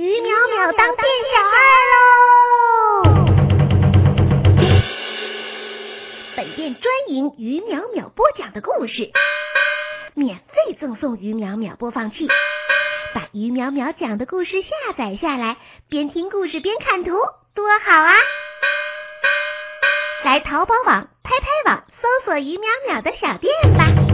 于淼淼当店小二喽！本店专营于淼淼播讲的故事，免费赠送于淼淼播放器。把于淼淼讲的故事下载下来，边听故事边看图，多好啊！来淘宝网、拍拍网搜索于淼淼的小店吧。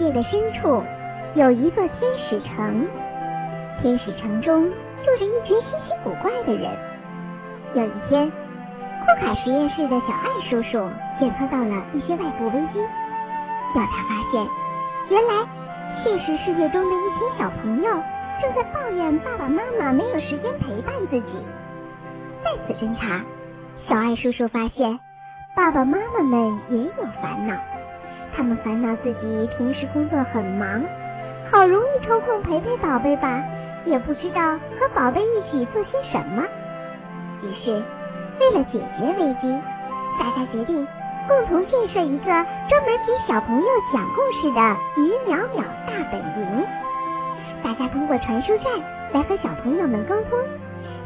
界的深处，有一座天使城。天使城中住着一群稀奇古怪的人。有一天，库卡实验室的小艾叔叔检测到了一些外部危机。调查发现，原来现实世界中的一群小朋友正在抱怨爸爸妈妈没有时间陪伴自己。再次侦查，小艾叔叔发现，爸爸妈妈们也有烦恼。他们烦恼自己平时工作很忙，好容易抽空陪陪宝贝吧，也不知道和宝贝一起做些什么。于是，为了解决危机，大家决定共同建设一个专门给小朋友讲故事的鱼淼淼大本营。大家通过传输站来和小朋友们沟通，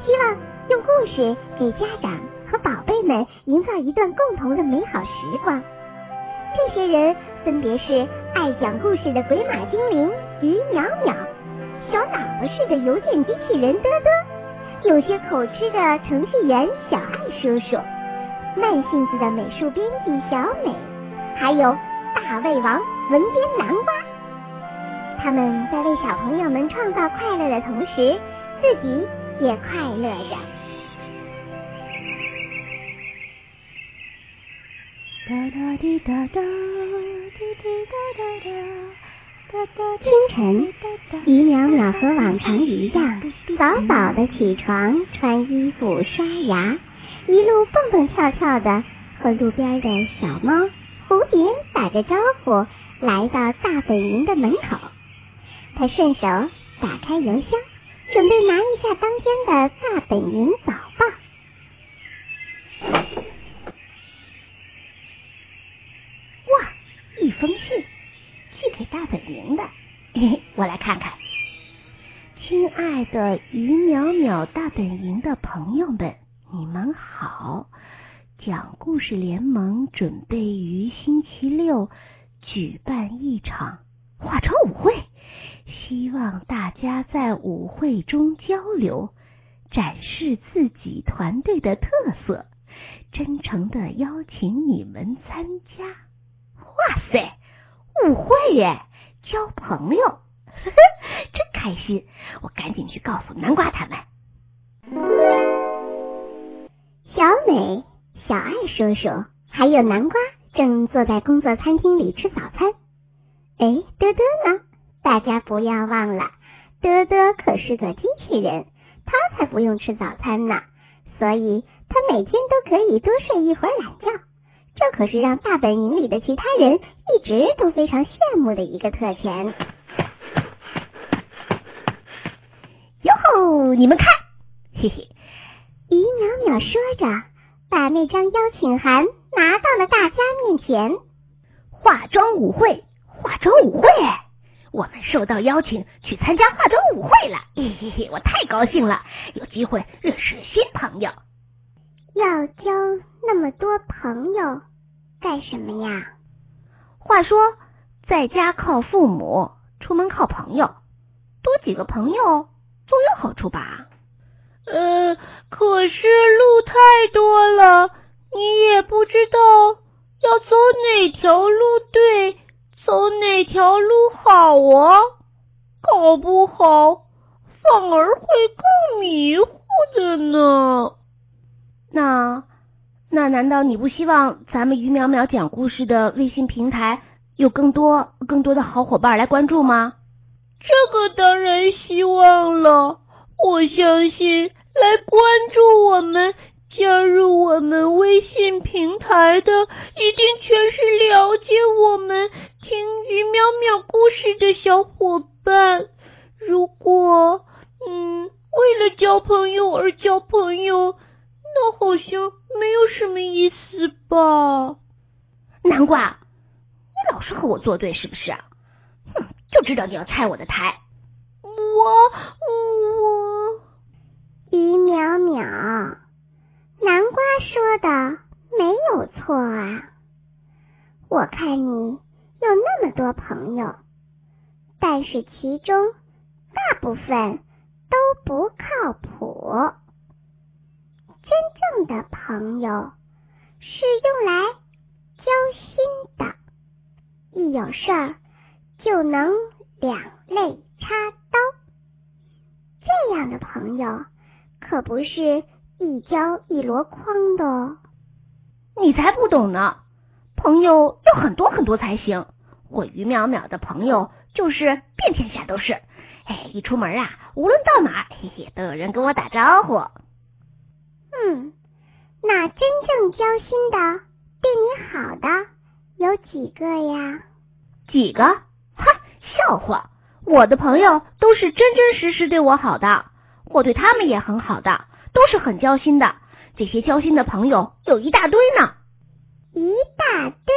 希望用故事给家长和宝贝们营造一段共同的美好时光。这些人分别是爱讲故事的鬼马精灵鱼淼淼，小脑袋似的邮件机器人多多，有些口吃的程序员小爱叔叔，慢性子的美术编辑小美，还有大胃王文编南瓜。他们在为小朋友们创造快乐的同时，自己也快乐着。哒哒滴哒哒，滴滴哒哒哒清晨，姨淼淼和往常一样，早早的起床，穿衣服，刷牙，一路蹦蹦跳跳的和路边的小猫、蝴蝶打着招呼，来到大本营的门口。他顺手打开邮箱，准备拿一下当天的大本营早报。一封信，寄给大本营的。嘿嘿，我来看看。亲爱的于淼淼大本营的朋友们，你们好！讲故事联盟准备于星期六举办一场化妆舞会，希望大家在舞会中交流，展示自己团队的特色，真诚的邀请你们参加。哇塞，舞会耶，交朋友，呵 呵真开心！我赶紧去告诉南瓜他们。小美、小爱叔叔还有南瓜正坐在工作餐厅里吃早餐。哎，多多呢？大家不要忘了，多多可是个机器人，他才不用吃早餐呢，所以他每天都可以多睡一会儿懒觉。这可是让大本营里的其他人一直都非常羡慕的一个特权。你们看，嘿嘿，于淼淼说着，把那张邀请函拿到了大家面前。化妆舞会，化妆舞会，我们受到邀请去参加化妆舞会了，嘿嘿嘿，我太高兴了，有机会认识新朋友。要交那么多朋友干什么呀？话说，在家靠父母，出门靠朋友，多几个朋友总有好处吧？呃，可是路太多了，你也不知道要走哪条路对，走哪条路好啊，搞不好反而会更迷糊的呢。那那难道你不希望咱们于淼淼讲故事的微信平台有更多更多的好伙伴来关注吗？这个当然希望了。我相信来关注我们、加入我们微信平台的，一定全是了解我们、听鱼淼淼故事的小伙伴。如果嗯，为了交朋友而交朋友。那好像没有什么意思吧？南瓜，你老是和我作对是不是？啊，就知道你要拆我的台。我我，于淼淼，南瓜说的没有错啊。我看你有那么多朋友，但是其中大部分都不靠谱。真正的朋友是用来交心的，一有事儿就能两肋插刀。这样的朋友可不是一交一箩筐的哦。你才不懂呢，朋友要很多很多才行。我于淼淼的朋友就是遍天下都是，哎，一出门啊，无论到哪，嘿嘿，都有人跟我打招呼。嗯，那真正交心的、对你好的有几个呀？几个？哈，笑话！我的朋友都是真真实实对我好的，我对他们也很好的，都是很交心的。这些交心的朋友有一大堆呢。一大堆？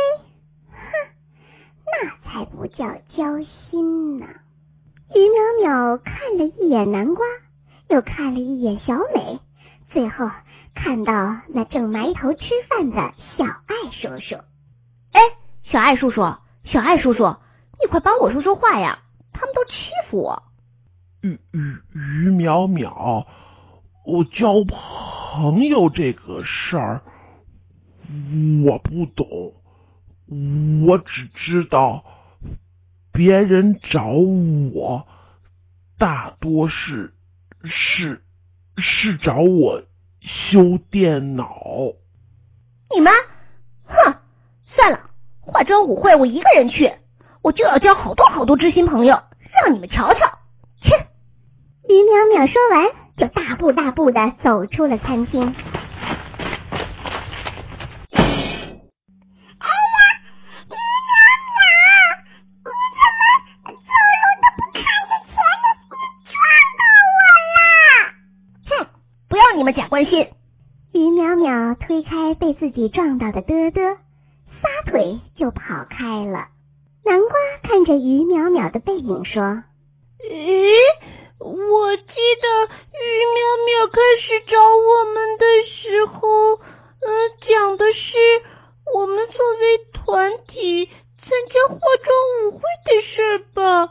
哼，那才不叫交心呢。于淼淼看了一眼南瓜，又看了一眼小美，最后。看到那正埋头吃饭的小爱叔叔，哎，小爱叔叔，小爱叔叔，你快帮我说说话呀！他们都欺负我。于于于淼淼，我交朋友这个事儿我不懂，我只知道别人找我大多是是是找我。修电脑？你们，哼！算了，化妆舞会我一个人去，我就要交好多好多知心朋友，让你们瞧瞧。切！于淼淼说完，就大步大步的走出了餐厅。你们假关心，于淼淼推开被自己撞到的嘚嘚，撒腿就跑开了。南瓜看着于淼淼的背影说：“咦，我记得于淼淼开始找我们的时候，呃，讲的是我们作为团体参加化妆舞会的事吧？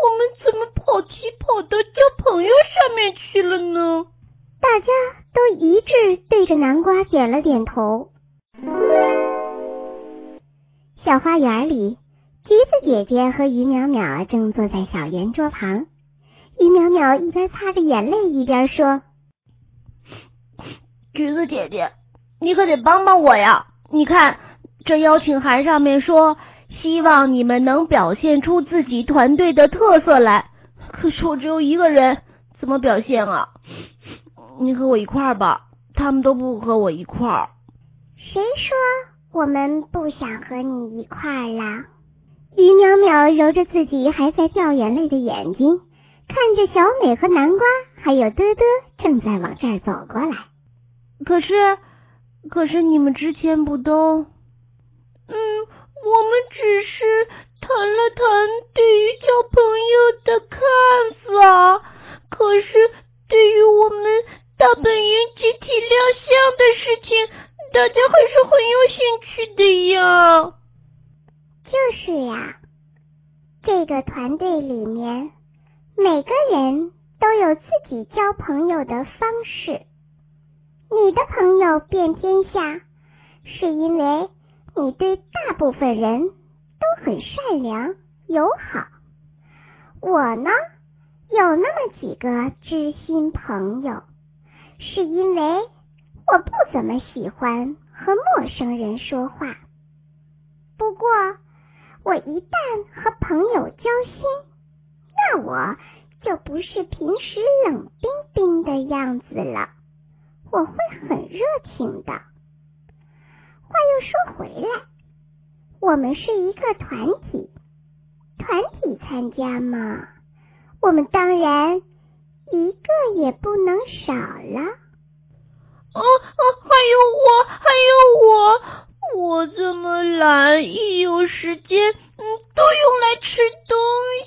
我们怎么跑题跑到交朋友上面去了呢？”大家都一致对着南瓜点了点头。小花园里，橘子姐姐和于淼淼正坐在小圆桌旁。于淼淼一边擦着眼泪，一边说：“橘子姐姐，你可得帮帮我呀！你看，这邀请函上面说，希望你们能表现出自己团队的特色来。可是我只有一个人，怎么表现啊？”你和我一块儿吧，他们都不和我一块儿。谁说我们不想和你一块儿啦？于淼淼揉着自己还在掉眼泪的眼睛，看着小美和南瓜还有嘚嘚正在往这儿走过来。可是，可是你们之前不都……嗯，我们只是谈了谈对于交朋友的看法，可是对于我们。大本营集体亮相的事情，大家还是很有兴趣的呀。就是呀，这个团队里面每个人都有自己交朋友的方式。你的朋友遍天下，是因为你对大部分人都很善良友好。我呢，有那么几个知心朋友。是因为我不怎么喜欢和陌生人说话。不过，我一旦和朋友交心，那我就不是平时冷冰冰的样子了，我会很热情的。话又说回来，我们是一个团体，团体参加嘛，我们当然。一个也不能少了。哦哦，还有我，还有我，我这么懒，一有时间，嗯，都用来吃东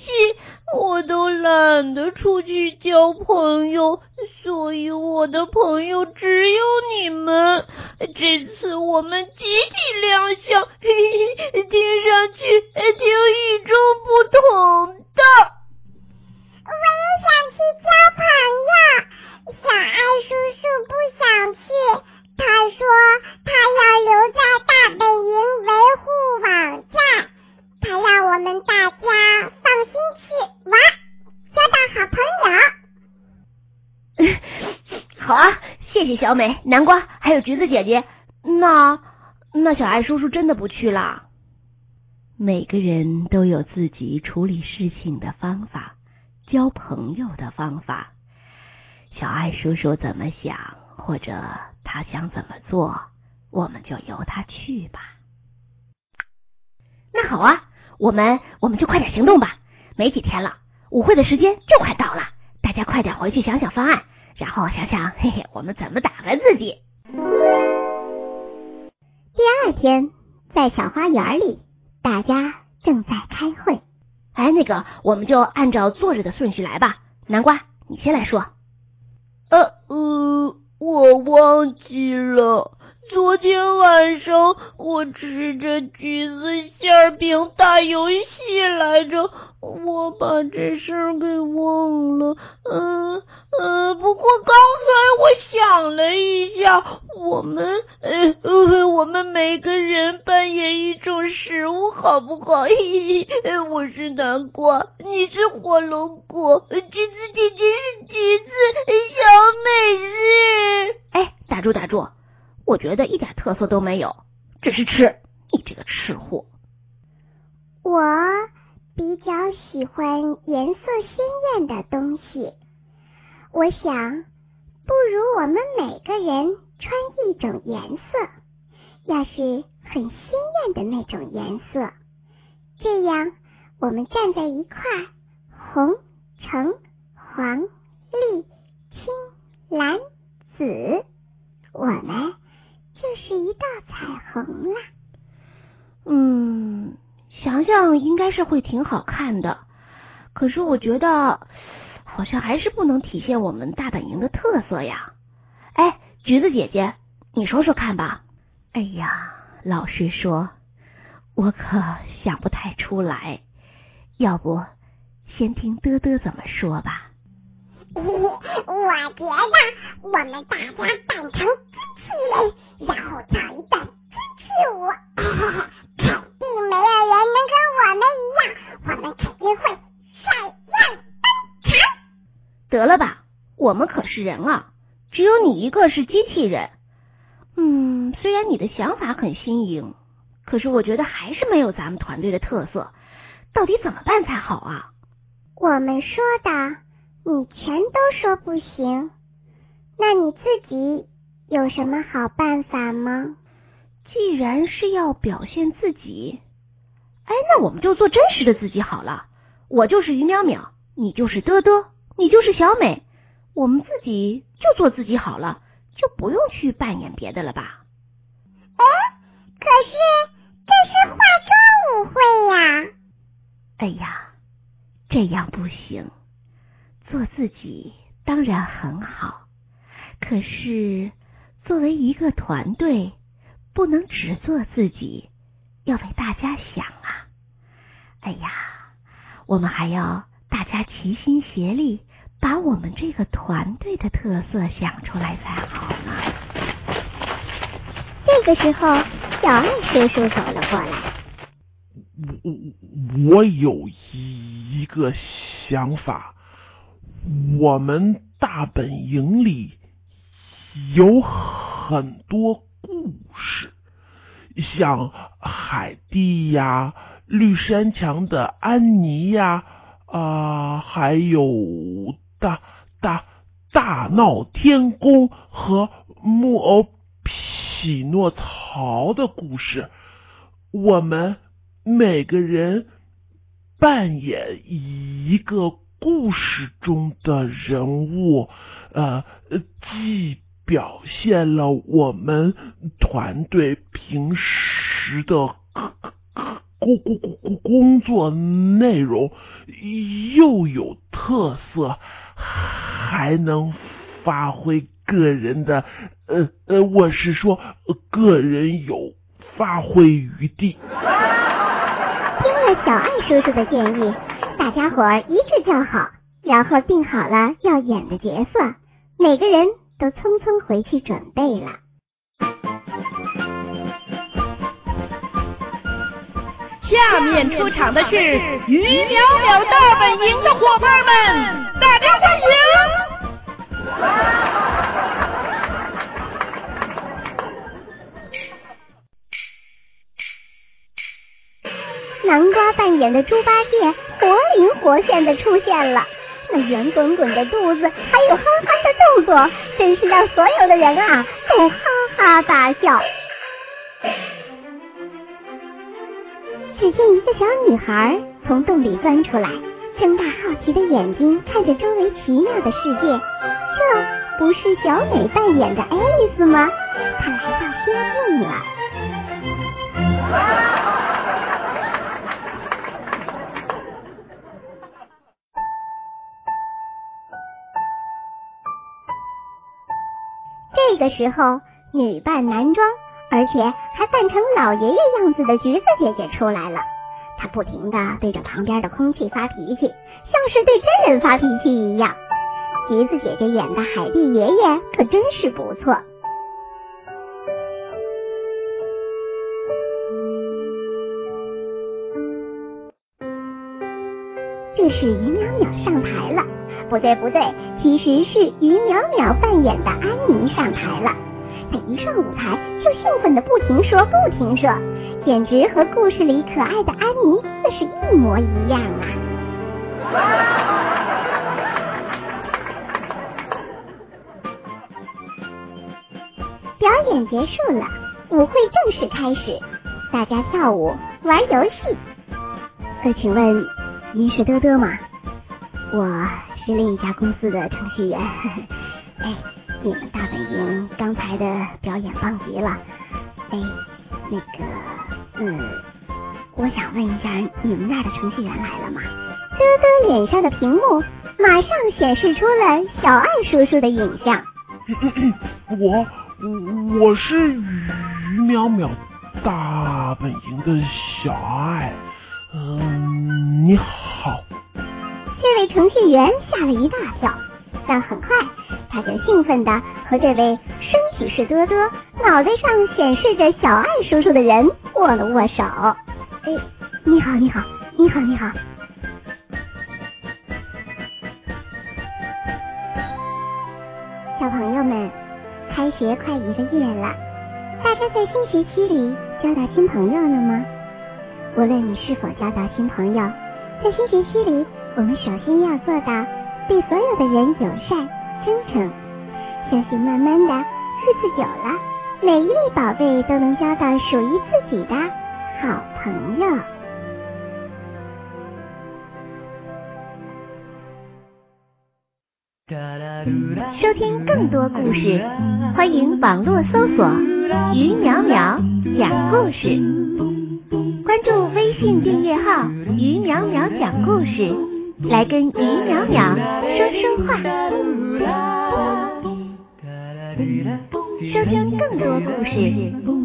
西，我都懒得出去交朋友，所以我的朋友只有你们。这次我们集体亮相，嘿嘿，听上去挺与众不同的。我也想去交朋友，小爱叔叔不想去。他说他要留在大本营维护网站，他让我们大家放心去玩，交到好朋友。好啊，谢谢小美、南瓜还有橘子姐姐。那那小爱叔叔真的不去了。每个人都有自己处理事情的方法，交朋友的方法。小爱叔叔怎么想，或者？他想怎么做，我们就由他去吧。那好啊，我们我们就快点行动吧。没几天了，舞会的时间就快到了，大家快点回去想想方案，然后想想嘿嘿，我们怎么打扮自己。第二天，在小花园里，大家正在开会。哎，那个，我们就按照坐着的顺序来吧。南瓜，你先来说。呃呃。我忘记了，昨天晚上我吃着橘子馅饼打游戏来着，我把这事儿给忘了。嗯嗯，不过刚才我想了一下，我们呃我们每个人扮演一种食物，好不好？嘿嘿，我是南瓜，你是火龙果，橘子姐姐是橘子，小美是……哎，打住打住，我觉得一点特色都没有，只是吃。你这个吃货，我比较喜欢颜色鲜艳的东西。我想，不如我们每个人穿一种颜色，要是很鲜艳的那种颜色，这样我们站在一块，红、橙、黄、绿、青、蓝、紫，我们是一道彩虹啦。嗯，想想应该是会挺好看的，可是我觉得。好像还是不能体现我们大本营的特色呀！哎，橘子姐姐，你说说看吧。哎呀，老实说，我可想不太出来。要不，先听嘚嘚怎么说吧。我觉得我们大家扮成机器人，然后唱一段机器舞，肯定没有人能跟我们一样，我们肯定会闪亮登场。得了吧，我们可是人啊，只有你一个是机器人。嗯，虽然你的想法很新颖，可是我觉得还是没有咱们团队的特色。到底怎么办才好啊？我们说的，你全都说不行，那你自己有什么好办法吗？既然是要表现自己，哎，那我们就做真实的自己好了。我就是于淼淼，你就是嘚嘚。你就是小美，我们自己就做自己好了，就不用去扮演别的了吧？哎，可是这是化妆舞会呀！哎呀，这样不行。做自己当然很好，可是作为一个团队，不能只做自己，要为大家想啊！哎呀，我们还要。大家齐心协力，把我们这个团队的特色想出来才好呢。这个时候，小爱叔叔走了过来。我我有一个想法，我们大本营里有很多故事，像海蒂呀、绿山墙的安妮呀。啊，还有大大大闹天宫和木偶匹诺曹的故事，我们每个人扮演一个故事中的人物，呃，既表现了我们团队平时的工工工工作内容，又有特色，还能发挥个人的呃呃，我是说个人有发挥余地。听了小爱叔叔的建议，大家伙一致叫好，然后定好了要演的角色，每个人都匆匆回去准备了。下面出场的是于淼淼大本营的伙伴们，大家演的猪八戒活灵活现的出现了，那圆滚滚的肚子还有憨憨的动作，真是让所有的人啊都哈哈大笑。只见一个小女孩从洞里钻出来，睁大好奇的眼睛看着周围奇妙的世界。这不是小美扮演的爱丽丝吗？她来到仙的时候，女扮男装，而且还扮成老爷爷样子的橘子姐姐出来了。她不停的对着旁边的空气发脾气，像是对真人发脾气一样。橘子姐姐演的海蒂爷爷可真是不错。这是于淼淼上台了，不对不对，其实是于淼淼扮演的安妮上台了。她一上舞台就兴奋的不停说不停说，简直和故事里可爱的安妮那是一模一样啊！表演结束了，舞会正式开始，大家跳舞玩游戏。呃，请问您是多多吗？我是另一家公司的程序员。哎，你们大本营刚才的表演棒极了。哎，那个，嗯，我想问一下，你们那儿的程序员来了吗？多多脸上的屏幕马上显示出了小爱叔叔的影像。我我是于淼淼大本营的小爱，嗯，你好。这位程序员吓了一大跳，但很快他就兴奋的和这位升起士多多脑袋上显示着小爱叔叔的人握了握手。哎，你好，你好，你好，你好。小朋友们，开学快一个月了，大家在新学期里交到新朋友了吗？无论你是否交到新朋友，在新学期里，我们首先要做到对所有的人友善、真诚。相信慢慢的，日子久了，每一位宝贝都能交到属于自己的好朋友。收听更多故事，欢迎网络搜索“于淼淼讲故事”，关注微信订阅号于淼淼讲故事，来跟于淼淼说说话。收听更多故事，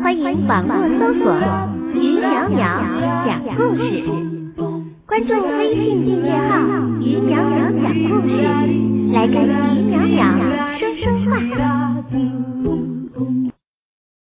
欢迎网络搜索于淼淼讲故事。关注微信订阅号于淼淼讲故事，来跟于淼淼说说话。